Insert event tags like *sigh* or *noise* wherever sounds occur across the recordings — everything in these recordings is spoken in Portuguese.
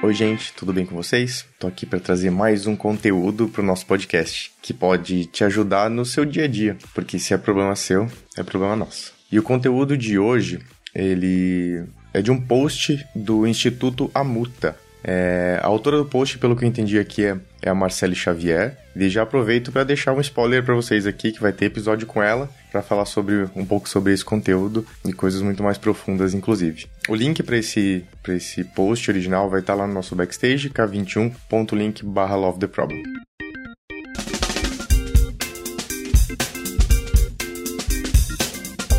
Oi, gente, tudo bem com vocês? Tô aqui para trazer mais um conteúdo pro nosso podcast que pode te ajudar no seu dia a dia, porque se é problema seu, é problema nosso. E o conteúdo de hoje, ele é de um post do Instituto Amuta. É, a autora do post, pelo que eu entendi aqui, é, é a Marcele Xavier. E já aproveito para deixar um spoiler para vocês aqui, que vai ter episódio com ela, para falar sobre um pouco sobre esse conteúdo e coisas muito mais profundas, inclusive. O link para esse, esse post original vai estar tá lá no nosso backstage, k21.link barra love the problem.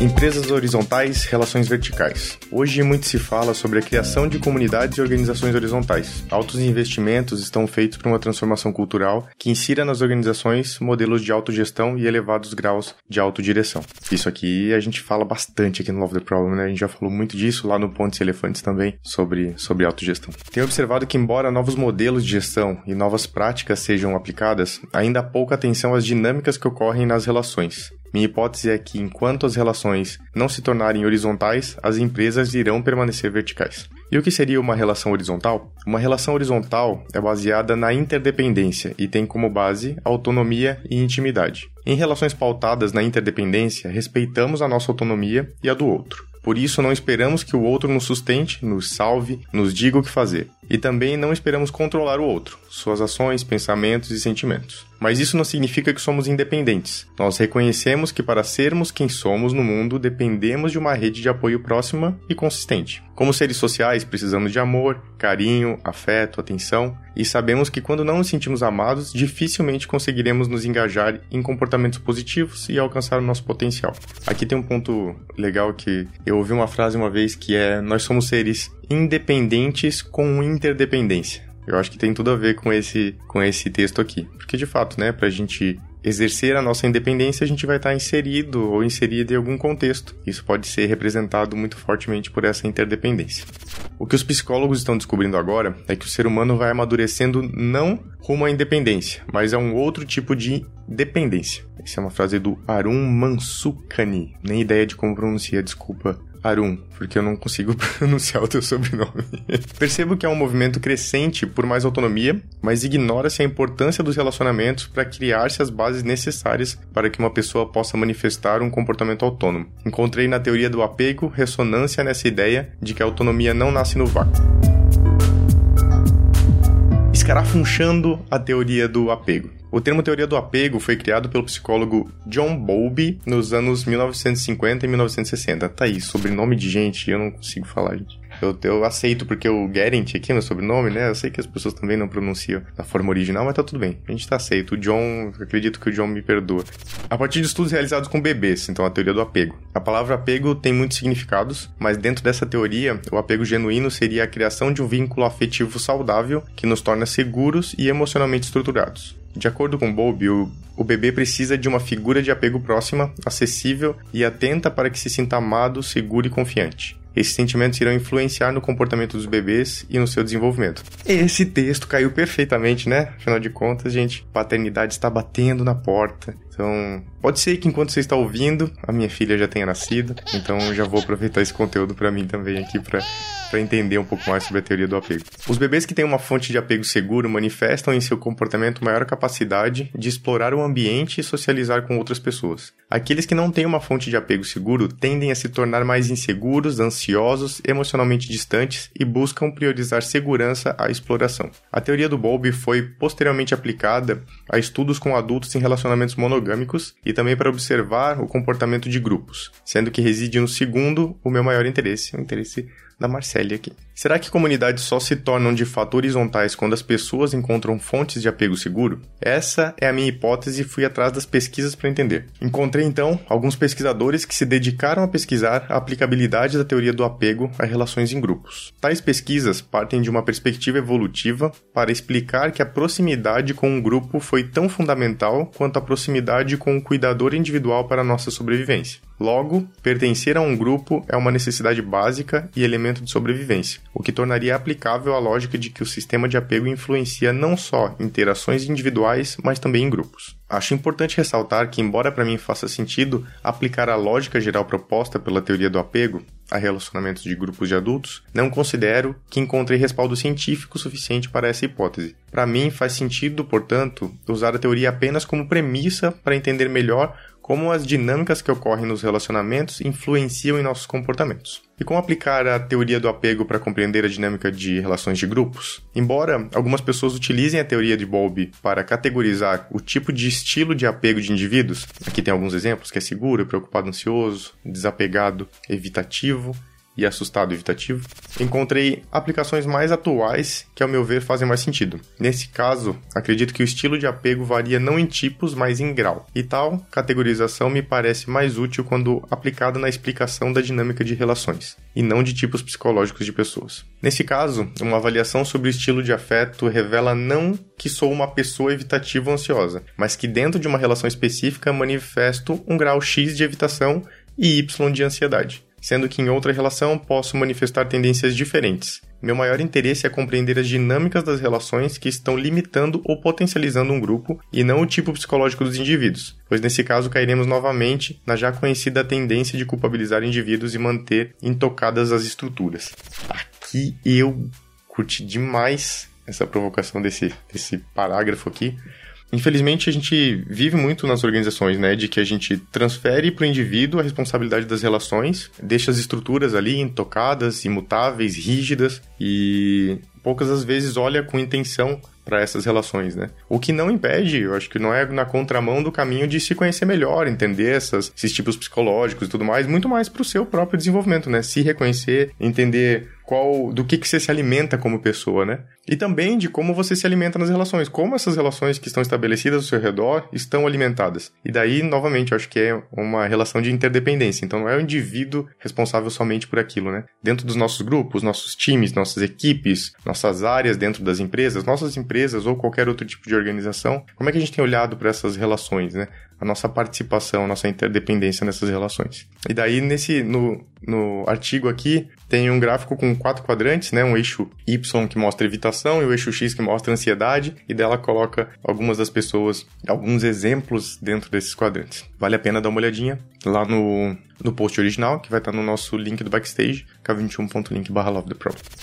Empresas horizontais, relações verticais. Hoje muito se fala sobre a criação de comunidades e organizações horizontais. Altos investimentos estão feitos para uma transformação cultural que insira nas organizações modelos de autogestão e elevados graus de autodireção. Isso aqui a gente fala bastante aqui no Love the Problem, né? A gente já falou muito disso lá no Pontes Elefantes também sobre, sobre autogestão. Tenho observado que embora novos modelos de gestão e novas práticas sejam aplicadas, ainda há pouca atenção às dinâmicas que ocorrem nas relações. Minha hipótese é que, enquanto as relações não se tornarem horizontais, as empresas irão permanecer verticais. E o que seria uma relação horizontal? Uma relação horizontal é baseada na interdependência e tem como base autonomia e intimidade. Em relações pautadas na interdependência, respeitamos a nossa autonomia e a do outro. Por isso, não esperamos que o outro nos sustente, nos salve, nos diga o que fazer. E também não esperamos controlar o outro, suas ações, pensamentos e sentimentos. Mas isso não significa que somos independentes. Nós reconhecemos que para sermos quem somos no mundo, dependemos de uma rede de apoio próxima e consistente. Como seres sociais, precisamos de amor, carinho, afeto, atenção, e sabemos que quando não nos sentimos amados, dificilmente conseguiremos nos engajar em comportamentos positivos e alcançar o nosso potencial. Aqui tem um ponto legal que eu ouvi uma frase uma vez que é: Nós somos seres independentes com interdependência. Eu acho que tem tudo a ver com esse, com esse texto aqui. Porque, de fato, né, pra gente exercer a nossa independência, a gente vai estar inserido ou inserida em algum contexto. Isso pode ser representado muito fortemente por essa interdependência. O que os psicólogos estão descobrindo agora é que o ser humano vai amadurecendo não rumo à independência, mas a um outro tipo de dependência. Essa é uma frase do Arun Mansukani. Nem ideia de como pronuncia, desculpa Arun, porque eu não consigo *laughs* pronunciar o teu sobrenome. Percebo que há um movimento crescente por mais autonomia, mas ignora-se a importância dos relacionamentos para criar-se as bases necessárias para que uma pessoa possa manifestar um comportamento autônomo. Encontrei na teoria do apego ressonância nessa ideia de que a autonomia não nasce no vácuo. Escarafunchando a teoria do apego. O termo teoria do apego foi criado pelo psicólogo John Bowlby nos anos 1950 e 1960. Tá aí, sobrenome de gente, eu não consigo falar, gente. Eu, eu aceito porque o Gerent aqui meu sobrenome, né? Eu sei que as pessoas também não pronunciam da forma original, mas tá tudo bem. A gente tá aceito. O John, acredito que o John me perdoa. A partir de estudos realizados com bebês, então a teoria do apego. A palavra apego tem muitos significados, mas dentro dessa teoria, o apego genuíno seria a criação de um vínculo afetivo saudável que nos torna seguros e emocionalmente estruturados. De acordo com Bowlby, o, o bebê precisa de uma figura de apego próxima, acessível e atenta para que se sinta amado, seguro e confiante. Esses sentimentos irão influenciar no comportamento dos bebês e no seu desenvolvimento. Esse texto caiu perfeitamente, né? Afinal de contas, gente, paternidade está batendo na porta. Então, pode ser que enquanto você está ouvindo, a minha filha já tenha nascido. Então, já vou aproveitar esse conteúdo para mim também aqui para para entender um pouco mais sobre a teoria do apego. Os bebês que têm uma fonte de apego seguro manifestam em seu comportamento maior capacidade de explorar o ambiente e socializar com outras pessoas. Aqueles que não têm uma fonte de apego seguro tendem a se tornar mais inseguros, ansiosos, emocionalmente distantes e buscam priorizar segurança à exploração. A teoria do Bowlby foi posteriormente aplicada a estudos com adultos em relacionamentos monogâmicos e também para observar o comportamento de grupos, sendo que reside no segundo o meu maior interesse, o interesse da Marcele aqui. Será que comunidades só se tornam de fato horizontais quando as pessoas encontram fontes de apego seguro? Essa é a minha hipótese e fui atrás das pesquisas para entender. Encontrei então alguns pesquisadores que se dedicaram a pesquisar a aplicabilidade da teoria do apego a relações em grupos. Tais pesquisas partem de uma perspectiva evolutiva para explicar que a proximidade com um grupo foi tão fundamental quanto a proximidade com o cuidador individual para a nossa sobrevivência. Logo, pertencer a um grupo é uma necessidade básica e elemento de sobrevivência, o que tornaria aplicável a lógica de que o sistema de apego influencia não só interações individuais, mas também em grupos. Acho importante ressaltar que, embora para mim faça sentido aplicar a lógica geral proposta pela teoria do apego, a relacionamentos de grupos de adultos, não considero que encontrei respaldo científico suficiente para essa hipótese. Para mim, faz sentido, portanto, usar a teoria apenas como premissa para entender melhor como as dinâmicas que ocorrem nos relacionamentos influenciam em nossos comportamentos. E como aplicar a teoria do apego para compreender a dinâmica de relações de grupos? Embora algumas pessoas utilizem a teoria de Bowlby para categorizar o tipo de estilo de apego de indivíduos, aqui tem alguns exemplos, que é seguro, preocupado, ansioso, desapegado, evitativo, e assustado evitativo, encontrei aplicações mais atuais que, ao meu ver, fazem mais sentido. Nesse caso, acredito que o estilo de apego varia não em tipos, mas em grau. E tal categorização me parece mais útil quando aplicada na explicação da dinâmica de relações, e não de tipos psicológicos de pessoas. Nesse caso, uma avaliação sobre o estilo de afeto revela não que sou uma pessoa evitativa ou ansiosa, mas que dentro de uma relação específica manifesto um grau X de evitação e Y de ansiedade sendo que em outra relação posso manifestar tendências diferentes. Meu maior interesse é compreender as dinâmicas das relações que estão limitando ou potencializando um grupo e não o tipo psicológico dos indivíduos, pois nesse caso cairemos novamente na já conhecida tendência de culpabilizar indivíduos e manter intocadas as estruturas. Aqui eu curti demais essa provocação desse, desse parágrafo aqui, Infelizmente, a gente vive muito nas organizações, né? De que a gente transfere para o indivíduo a responsabilidade das relações, deixa as estruturas ali intocadas, imutáveis, rígidas e poucas as vezes olha com intenção para essas relações, né? O que não impede, eu acho que não é na contramão do caminho de se conhecer melhor, entender essas, esses tipos psicológicos e tudo mais, muito mais para o seu próprio desenvolvimento, né? Se reconhecer, entender qual do que, que você se alimenta como pessoa, né? E também de como você se alimenta nas relações, como essas relações que estão estabelecidas ao seu redor estão alimentadas. E daí, novamente, acho que é uma relação de interdependência. Então, não é o indivíduo responsável somente por aquilo, né? Dentro dos nossos grupos, nossos times, nossas equipes, nossas áreas dentro das empresas, nossas empresas ou qualquer outro tipo de organização, como é que a gente tem olhado para essas relações, né? A nossa participação, a nossa interdependência nessas relações. E daí, nesse, no, no artigo aqui, tem um gráfico com quatro quadrantes, né? Um eixo Y que mostra evitação e o eixo X que mostra ansiedade, e dela coloca algumas das pessoas, alguns exemplos dentro desses quadrantes. Vale a pena dar uma olhadinha lá no, no post original, que vai estar no nosso link do backstage, k21.link barra love.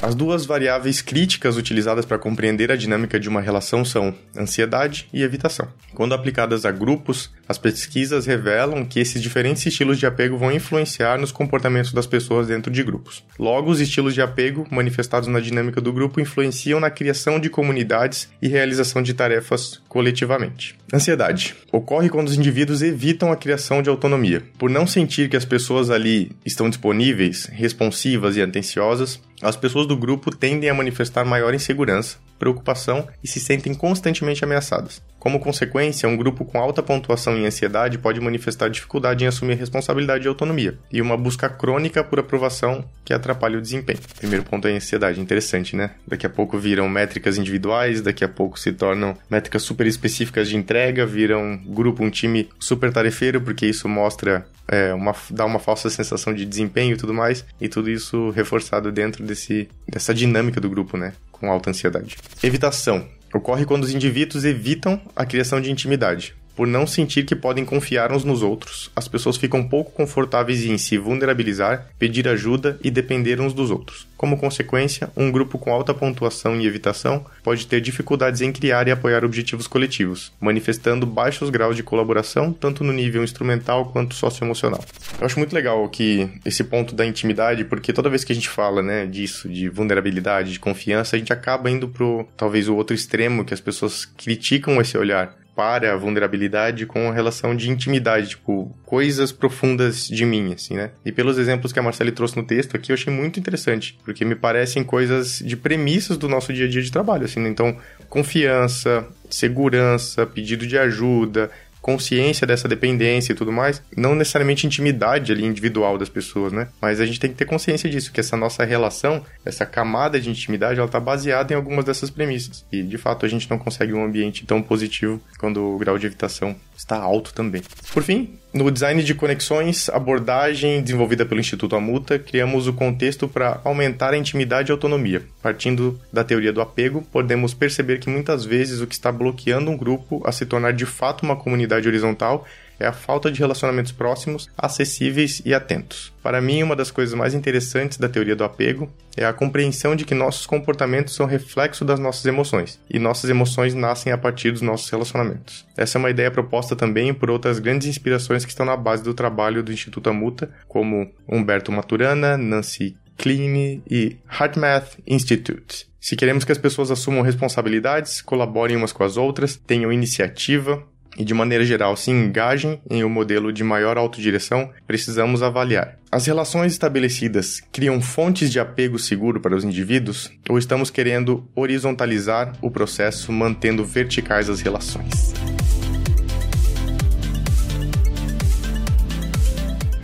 As duas variáveis críticas utilizadas para compreender a dinâmica de uma relação são ansiedade e evitação. Quando aplicadas a grupos, as pesquisas revelam que esses diferentes estilos de apego vão influenciar nos comportamentos das pessoas dentro de grupos. Logo, os estilos de apego manifestados na dinâmica do grupo influenciam na criação de comunidades e realização de tarefas coletivamente. Ansiedade ocorre quando os indivíduos evitam a criação de autonomia. Por não sentir que as pessoas ali estão disponíveis, responsivas e atenciosas, as pessoas do grupo tendem a manifestar maior insegurança, preocupação e se sentem constantemente ameaçadas. Como consequência, um grupo com alta pontuação em ansiedade pode manifestar dificuldade em assumir responsabilidade e autonomia, e uma busca crônica por aprovação que atrapalha o desempenho. Primeiro ponto é a ansiedade, interessante, né? Daqui a pouco viram métricas individuais, daqui a pouco se tornam métricas super específicas de entrega, viram grupo, um time super tarefeiro, porque isso mostra é, uma, dá uma falsa sensação de desempenho e tudo mais, e tudo isso reforçado dentro desse, dessa dinâmica do grupo, né? Com alta ansiedade. Evitação. Ocorre quando os indivíduos evitam a criação de intimidade. Por não sentir que podem confiar uns nos outros, as pessoas ficam pouco confortáveis em se vulnerabilizar, pedir ajuda e depender uns dos outros. Como consequência, um grupo com alta pontuação e evitação pode ter dificuldades em criar e apoiar objetivos coletivos, manifestando baixos graus de colaboração tanto no nível instrumental quanto socioemocional. Eu acho muito legal que esse ponto da intimidade, porque toda vez que a gente fala, né, disso, de vulnerabilidade, de confiança, a gente acaba indo pro talvez o outro extremo que as pessoas criticam esse olhar para a vulnerabilidade com a relação de intimidade, tipo, coisas profundas de mim, assim, né? E pelos exemplos que a Marcele trouxe no texto aqui, eu achei muito interessante, porque me parecem coisas de premissas do nosso dia a dia de trabalho, assim, né? Então, confiança, segurança, pedido de ajuda, consciência dessa dependência e tudo mais, não necessariamente intimidade ali individual das pessoas, né? Mas a gente tem que ter consciência disso, que essa nossa relação, essa camada de intimidade, ela tá baseada em algumas dessas premissas. E de fato a gente não consegue um ambiente tão positivo quando o grau de evitação está alto também. Por fim, no design de conexões, abordagem desenvolvida pelo Instituto Amuta, criamos o contexto para aumentar a intimidade e autonomia. Partindo da teoria do apego, podemos perceber que muitas vezes o que está bloqueando um grupo a se tornar de fato uma comunidade horizontal é a falta de relacionamentos próximos, acessíveis e atentos. Para mim, uma das coisas mais interessantes da teoria do apego é a compreensão de que nossos comportamentos são reflexo das nossas emoções, e nossas emoções nascem a partir dos nossos relacionamentos. Essa é uma ideia proposta também por outras grandes inspirações que estão na base do trabalho do Instituto Amuta, como Humberto Maturana, Nancy Kline e HeartMath Institute. Se queremos que as pessoas assumam responsabilidades, colaborem umas com as outras, tenham iniciativa e, de maneira geral, se engajem em um modelo de maior autodireção, precisamos avaliar. As relações estabelecidas criam fontes de apego seguro para os indivíduos ou estamos querendo horizontalizar o processo mantendo verticais as relações?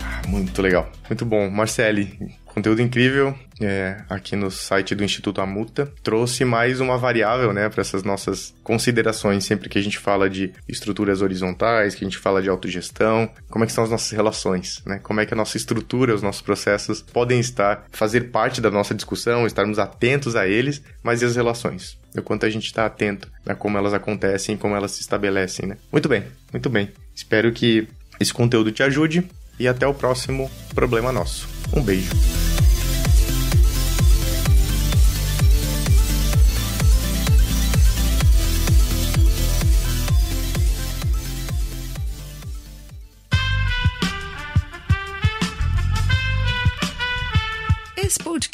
Ah, muito legal. Muito bom. Marcele, Conteúdo incrível é, aqui no site do Instituto Amuta. Trouxe mais uma variável né, para essas nossas considerações sempre que a gente fala de estruturas horizontais, que a gente fala de autogestão, como é que são as nossas relações, né? como é que a nossa estrutura, os nossos processos podem estar, fazer parte da nossa discussão, estarmos atentos a eles, mas e as relações? O quanto a gente está atento a como elas acontecem, como elas se estabelecem. Né? Muito bem, muito bem. Espero que esse conteúdo te ajude e até o próximo Problema Nosso. Um beijo.